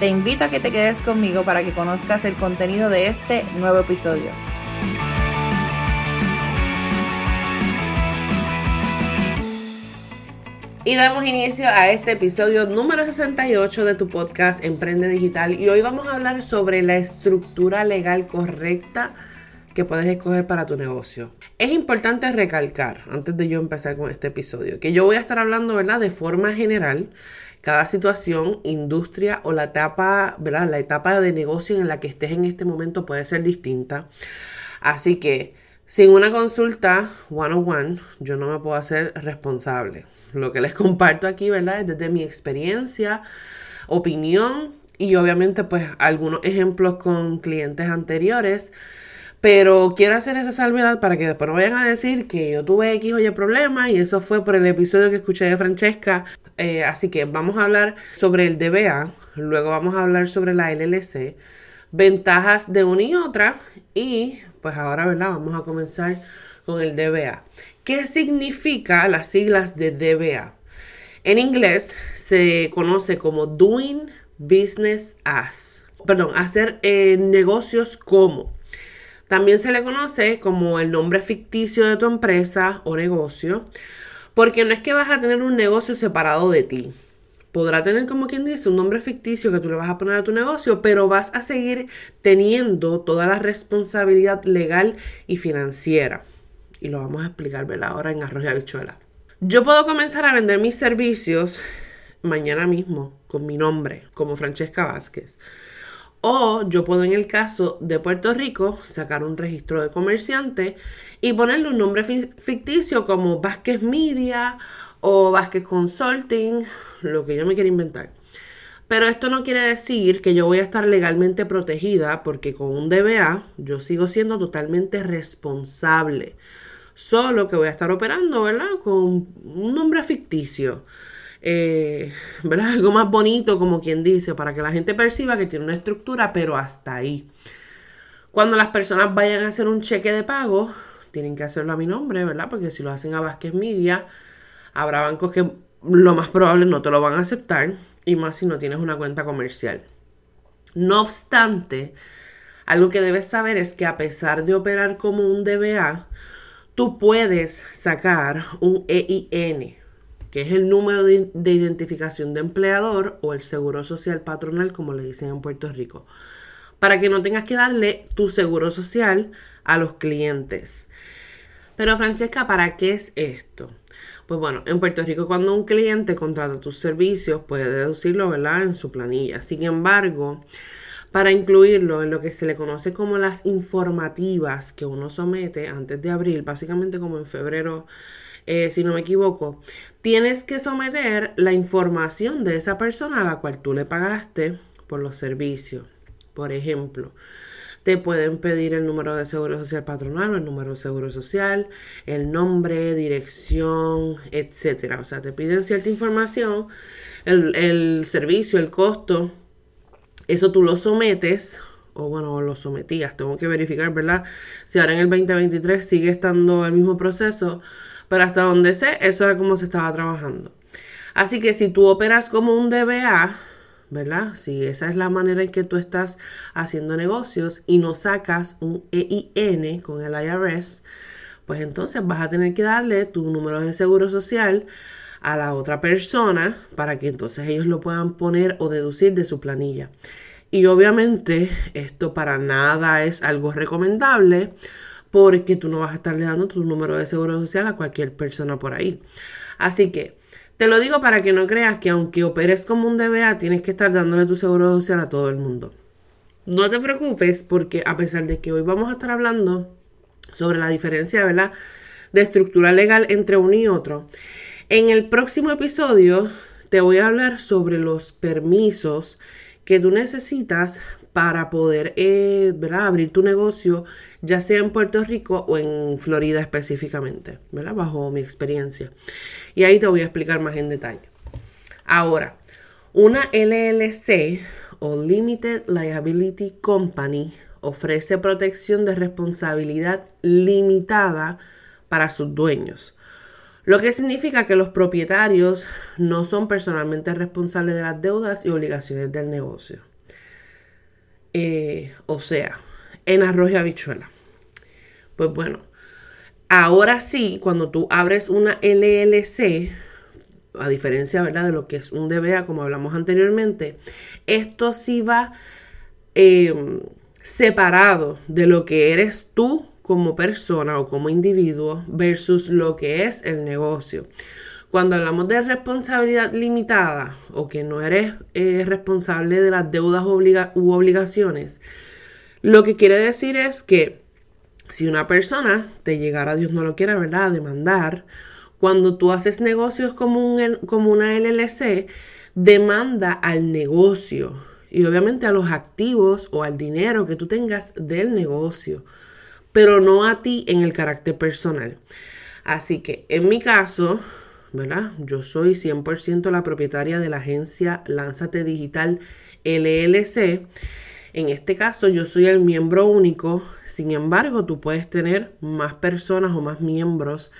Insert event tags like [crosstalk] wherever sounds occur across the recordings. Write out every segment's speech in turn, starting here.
Te invito a que te quedes conmigo para que conozcas el contenido de este nuevo episodio. Y damos inicio a este episodio número 68 de tu podcast Emprende Digital. Y hoy vamos a hablar sobre la estructura legal correcta que puedes escoger para tu negocio. Es importante recalcar, antes de yo empezar con este episodio, que yo voy a estar hablando, ¿verdad?, de forma general. Cada situación, industria o la etapa, ¿verdad? La etapa de negocio en la que estés en este momento puede ser distinta. Así que, sin una consulta one-on-one, yo no me puedo hacer responsable. Lo que les [laughs] comparto aquí, ¿verdad? Es desde mi experiencia, opinión y obviamente pues algunos ejemplos con clientes anteriores. Pero quiero hacer esa salvedad para que después no vayan a decir que yo tuve X o Y problema y eso fue por el episodio que escuché de Francesca. Eh, así que vamos a hablar sobre el DBA, luego vamos a hablar sobre la LLC, ventajas de una y otra y pues ahora, ¿verdad? Vamos a comenzar con el DBA. ¿Qué significa las siglas de DBA? En inglés se conoce como Doing Business As. Perdón, hacer eh, negocios como. También se le conoce como el nombre ficticio de tu empresa o negocio, porque no es que vas a tener un negocio separado de ti. Podrá tener, como quien dice, un nombre ficticio que tú le vas a poner a tu negocio, pero vas a seguir teniendo toda la responsabilidad legal y financiera y lo vamos a explicar ahora en arroz y habichuela. Yo puedo comenzar a vender mis servicios mañana mismo con mi nombre, como Francesca Vázquez. O yo puedo en el caso de Puerto Rico sacar un registro de comerciante y ponerle un nombre ficticio como Vázquez Media o Vázquez Consulting, lo que yo me quiera inventar. Pero esto no quiere decir que yo voy a estar legalmente protegida porque con un DBA yo sigo siendo totalmente responsable. Solo que voy a estar operando, ¿verdad? Con un nombre ficticio. Eh, ¿verdad? [laughs] Algo más bonito, como quien dice, para que la gente perciba que tiene una estructura, pero hasta ahí. Cuando las personas vayan a hacer un cheque de pago, tienen que hacerlo a mi nombre, ¿verdad? Porque si lo hacen a Vázquez Media, habrá bancos que lo más probable no te lo van a aceptar, y más si no tienes una cuenta comercial. No obstante, algo que debes saber es que a pesar de operar como un DBA, tú puedes sacar un EIN, que es el número de, identificación de empleador o el seguro social patronal, como le dicen en Puerto Rico, para que no tengas que darle tu seguro social a los clientes. Pero Francesca, ¿para qué es esto? Pues bueno, en Puerto Rico cuando un cliente contrata tus servicios puede deducirlo, ¿verdad? En su planilla. Sin embargo, para incluirlo en lo que se le conoce como las informativas que uno somete antes de abril, básicamente como en febrero, eh, si no me equivoco, tienes que someter la información de esa persona a la cual tú le pagaste por los servicios. Por ejemplo, te pueden pedir el número de seguro social patronal o el número de seguro social, el nombre, dirección, etcétera. O sea, te piden cierta información, el, el servicio, el costo eso tú lo sometes, o bueno, lo sometías, tengo que verificar, ¿verdad? Si ahora en el 2023 sigue estando el mismo proceso, pero hasta donde sé, eso era como se estaba trabajando. Así que si tú operas como un DBA, ¿verdad? Si esa es la manera en que tú estás haciendo negocios y no sacas un EIN con el IRS, pues entonces vas a tener que darle tu número de seguro social a la otra persona para que entonces ellos lo puedan poner o deducir de su planilla. Y obviamente esto para nada es algo recomendable porque tú no vas a estarle dando tu número de seguro social a cualquier persona por ahí. Así que te lo digo para que no creas que aunque operes como un DBA tienes que estar dándole tu seguro social a todo el mundo. No te preocupes porque a pesar de que hoy vamos a estar hablando sobre la diferencia, ¿verdad? De estructura legal entre uno y otro, en el próximo episodio te voy a hablar sobre los permisos que tú necesitas para poder eh, abrir tu negocio, ya sea en Puerto Rico o en Florida específicamente, ¿verdad? bajo mi experiencia. Y ahí te voy a explicar más en detalle. Ahora, una LLC o Limited Liability Company ofrece protección de responsabilidad limitada para sus dueños. Lo que significa que los propietarios no son personalmente responsables de las deudas y obligaciones del negocio. Eh, o sea, en arroz y habichuela. Pues bueno, ahora sí, cuando tú abres una LLC, a diferencia ¿verdad? de lo que es un DBA, como hablamos anteriormente, esto sí va em, separado de lo que eres tú como persona o como individuo versus lo que es el negocio. Cuando hablamos de responsabilidad limitada o que no eres eh, responsable de las deudas u obligaciones, lo que quiere decir es que si una persona te llegara, Dios no lo quiera, ¿verdad?, a demandar, cuando tú haces negocios como, un, como una LLC, demanda al negocio y obviamente a los activos o al dinero que tú tengas del negocio, pero no a ti en el carácter personal. Así que en mi caso, ¿verdad? Yo soy 100% la propietaria de la agencia Lánzate Digital LLC. En este caso yo soy el miembro único, sin embargo tú puedes tener más personas o más miembros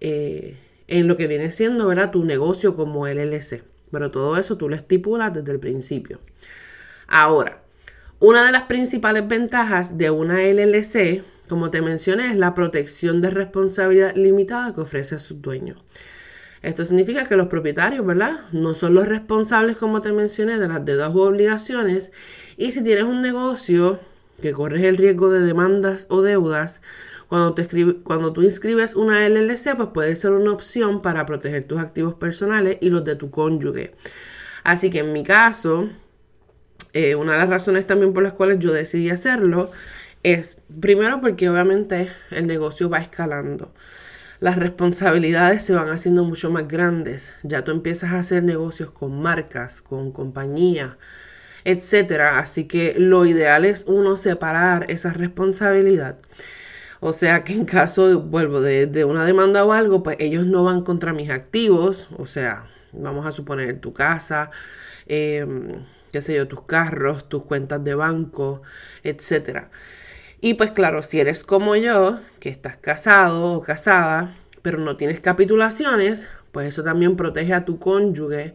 eh, en lo que viene siendo ¿verdad? tu negocio como LLC. Pero todo eso tú lo estipulas desde el principio. Ahora, una de las principales ventajas de una LLC, como te mencioné, es la protección de responsabilidad limitada que ofrece a su dueño. Esto significa que los propietarios, ¿verdad? No son los responsables, como te mencioné, de las deudas u obligaciones. Y si tienes un negocio que corres el riesgo de demandas o deudas, cuando, te cuando tú inscribes una LLC, pues puede ser una opción para proteger tus activos personales y los de tu cónyuge. Así que en mi caso, eh, una de las razones también por las cuales yo decidí hacerlo es, primero porque obviamente el negocio va escalando las responsabilidades se van haciendo mucho más grandes. Ya tú empiezas a hacer negocios con marcas, con compañías, etcétera. Así que lo ideal es uno separar esa responsabilidad. O sea que en caso, vuelvo, de, una demanda o algo, pues ellos no van contra mis activos. O sea, vamos a suponer tu casa, em, qué sé yo, tus carros, tus cuentas de banco, etcétera. Y pues claro, si eres como yo, que estás casado o casada, pero no tienes capitulaciones, pues eso también protege a tu cónyuge,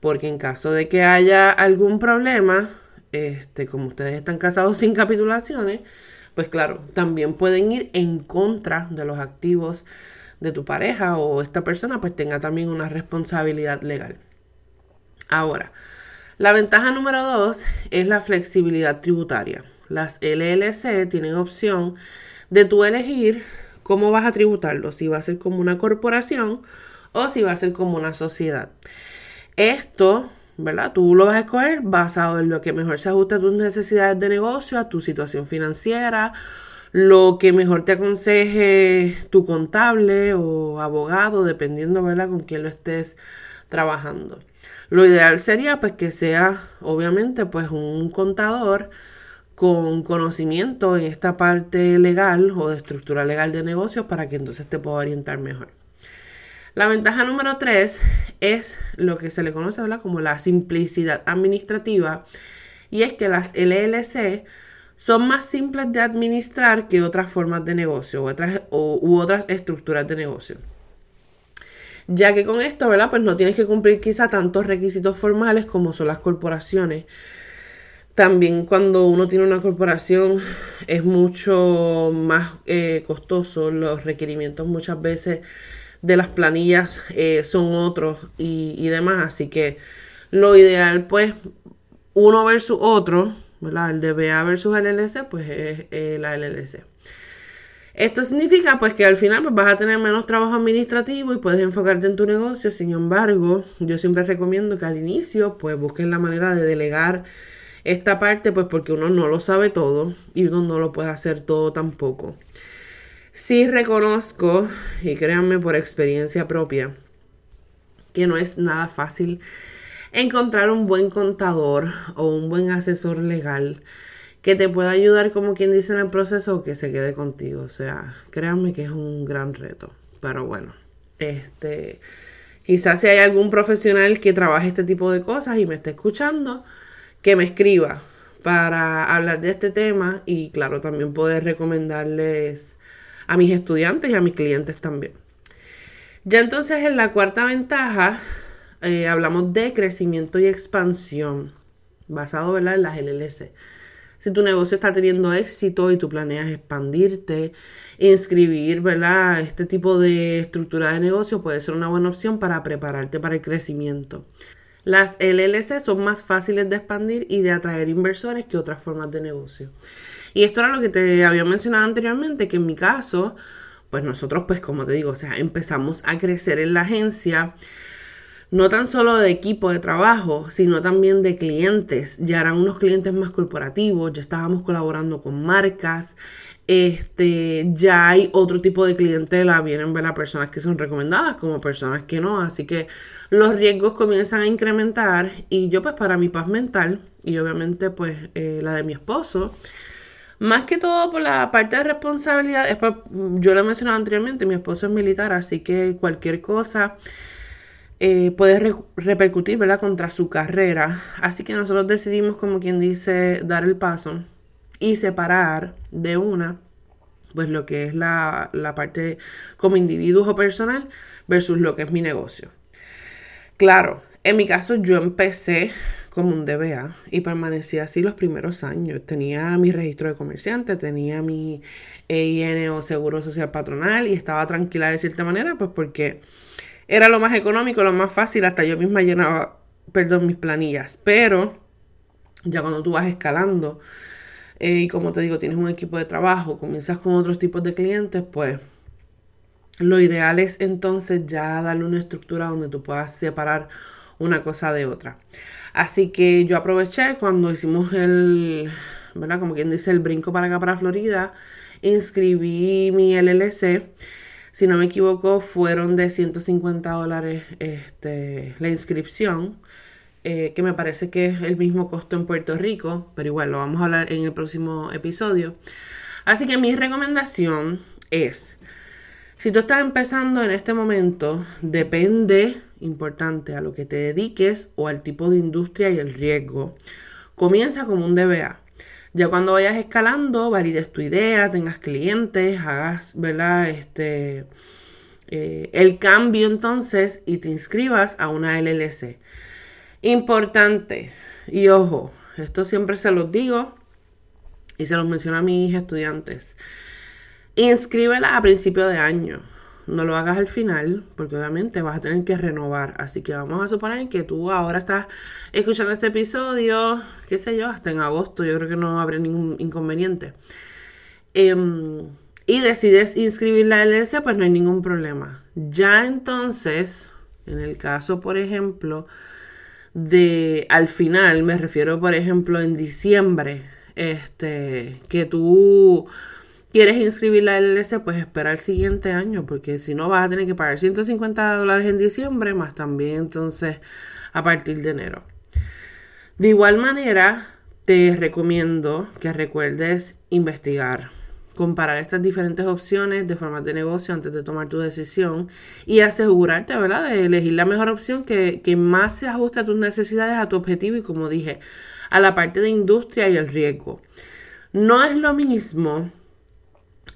porque en caso de que haya algún problema, este, como ustedes están casados sin capitulaciones, pues claro, también pueden ir en contra de los activos de tu pareja o esta persona, pues tenga también una responsabilidad legal. Ahora, la ventaja número dos es la flexibilidad tributaria las LLC tienen opción de tú elegir cómo vas a tributarlo, si va a ser como una corporación o si va a ser como una sociedad. Esto, ¿verdad? Tú lo vas a escoger basado en lo que mejor se ajuste a tus necesidades de negocio, a tu situación financiera, lo que mejor te aconseje tu contable o abogado, dependiendo, ¿verdad?, con quién lo estés trabajando. Lo ideal sería pues que sea obviamente pues un contador con conocimiento en esta parte legal o de estructura legal de negocios para que entonces te pueda orientar mejor. La ventaja número tres es lo que se le conoce como la simplicidad administrativa y es que las LLC son más simples de administrar que otras formas de negocio u otras, u otras estructuras de negocio. Ya que con esto, ¿verdad? Pues no tienes que cumplir quizá tantos requisitos formales como son las corporaciones también cuando uno tiene una corporación es mucho más eh, costoso, los requerimientos muchas veces de las planillas eh, son otros y, demás, así que lo ideal pues uno versus otro, ¿verdad? El DBA versus el LLC pues es eh, la LLC. Esto significa pues que al final pues, vas a tener menos trabajo administrativo y puedes enfocarte en tu negocio. Sin embargo, yo siempre recomiendo que al inicio pues busquen la manera de delegar esta parte, pues porque uno no lo sabe todo y uno no lo puede hacer todo tampoco. Sí reconozco, y créanme por experiencia propia, que no es nada fácil encontrar un buen contador o un buen asesor legal que te pueda ayudar, como quien dice en el proceso, o que se quede contigo. O sea, créanme que es un gran reto. Pero bueno, este, quizás si hay algún profesional que trabaje este tipo de cosas y me esté escuchando, que me escriba para hablar de este tema y claro, también poder recomendarles a mis estudiantes y a mis clientes también. Ya entonces en la cuarta ventaja eh, hablamos de crecimiento y expansión basado en las LLC. Si tu negocio está teniendo éxito y tú planeas expandirte, inscribir, ¿verdad? Este tipo de estructura de negocio puede ser una buena opción para prepararte para el crecimiento. Las LLC son más fáciles de expandir y de atraer inversores que otras formas de negocio. Y esto era lo que te había mencionado anteriormente, que en mi caso, pues nosotros, pues como te digo, o sea, empezamos a crecer en la agencia no tan solo de equipo de trabajo, sino también de clientes. Ya eran unos clientes más corporativos, ya estábamos colaborando con marcas. Este, ya hay otro tipo de clientela, vienen ver las personas que son recomendadas como personas que no, así que los riesgos comienzan a incrementar y yo pues para mi paz mental y obviamente pues eh, la de mi esposo, más que todo por la parte de responsabilidad, yo lo he mencionado anteriormente, mi esposo es militar, así que cualquier cosa eh, puede repercutir ¿verdad? contra su carrera. Así que nosotros decidimos, como quien dice, dar el paso y separar de una, pues lo que es la, la parte como individuo o personal versus lo que es mi negocio. Claro, en mi caso yo empecé como un DBA y permanecí así los primeros años. Tenía mi registro de comerciante, tenía mi EIN o seguro social patronal y estaba tranquila de cierta manera, pues porque era lo más económico, lo más fácil, hasta yo misma llenaba, perdón, mis planillas. Pero ya cuando tú vas escalando eh, y como te digo, tienes un equipo de trabajo, comienzas con otros tipos de clientes, pues lo ideal es entonces ya darle una estructura donde tú puedas separar una cosa de otra. Así que yo aproveché cuando hicimos el, ¿verdad? Como quien dice, el brinco para acá, para Florida, inscribí mi LLC si no me equivoco, fueron de 150 dólares este, la inscripción, eh, que me parece que es el mismo costo en Puerto Rico, pero igual lo vamos a hablar en el próximo episodio. Así que mi recomendación es, si tú estás empezando en este momento, depende, importante, a lo que te dediques o al tipo de industria y el riesgo. Comienza como un DBA. Ya cuando vayas escalando, valides tu idea, tengas clientes, hagas, ¿verdad? Este, eh, el cambio entonces y te inscribas a una LLC. Importante, y ojo, esto siempre se los digo y se los menciono a mis estudiantes. Inscríbela a principio de año no lo hagas al final, porque obviamente vas a tener que renovar. Así que vamos a suponer que tú ahora estás escuchando este episodio, qué sé yo, hasta en agosto, yo creo que no habrá ningún inconveniente. Em, y decides inscribir la LS, pues no hay ningún problema. Ya entonces, en el caso, por ejemplo, de al final, me refiero, por ejemplo, en diciembre, este, que tú quieres inscribir la LLC, pues espera el siguiente año, porque si no vas a tener que pagar 150 dólares en diciembre, más también entonces a partir de enero. De igual manera, te recomiendo que recuerdes investigar, comparar estas diferentes opciones de formas de negocio antes de tomar tu decisión y asegurarte, ¿verdad?, de elegir la mejor opción que, que más se ajuste a tus necesidades, a tu objetivo y, como dije, a la parte de industria y el riesgo. No es lo mismo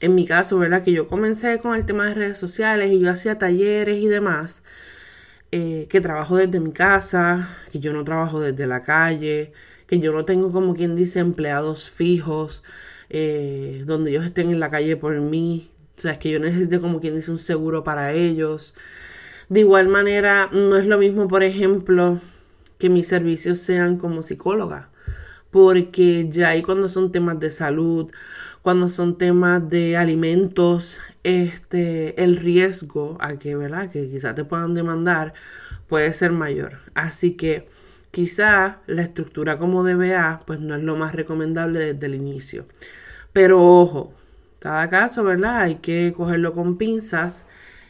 en mi caso, ¿verdad? Que yo comencé con el tema de redes sociales y yo hacía talleres y demás, eh, que trabajo desde mi casa, que yo no trabajo desde la calle, que yo no tengo como quien dice empleados fijos, eh, donde ellos estén en la calle por mí, o sea, es que yo necesito como quien dice un seguro para ellos. De igual manera, no es lo mismo, por ejemplo, que mis servicios sean como psicóloga, porque ya ahí cuando son temas de salud cuando son temas de alimentos, este, el riesgo a que, ¿verdad? Que quizás te puedan demandar puede ser mayor. Así que quizá la estructura como DBA pues no es lo más recomendable desde el inicio. Pero ojo, cada caso, ¿verdad? Hay que cogerlo con pinzas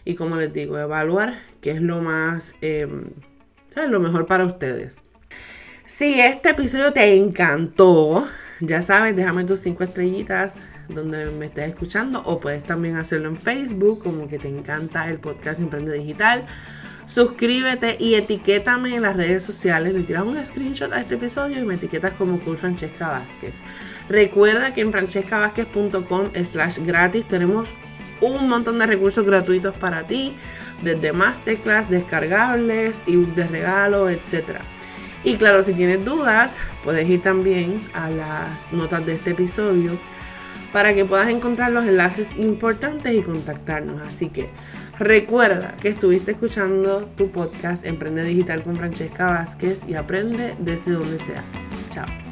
y como les digo, evaluar qué es lo más, em, ¿sabes? Lo mejor para ustedes. Si este episodio te encantó, ya sabes, déjame tus cinco estrellitas donde me estés escuchando o puedes también hacerlo en Facebook como que te encanta el podcast Emprende Digital. Suscríbete y etiquétame en las redes sociales. Le tiras un screenshot a este episodio y me etiquetas como Cool Francesca Vázquez. Recuerda que en francescavázquez.com slash gratis tenemos un montón de recursos gratuitos para ti, desde masterclass, descargables, y de regalo, etc. Y claro, si tienes dudas, puedes ir también a las notas de este episodio para que puedas encontrar los enlaces importantes y contactarnos. Así que recuerda que estuviste escuchando tu podcast Emprende Digital con Francesca Vázquez y aprende desde donde sea. Chao.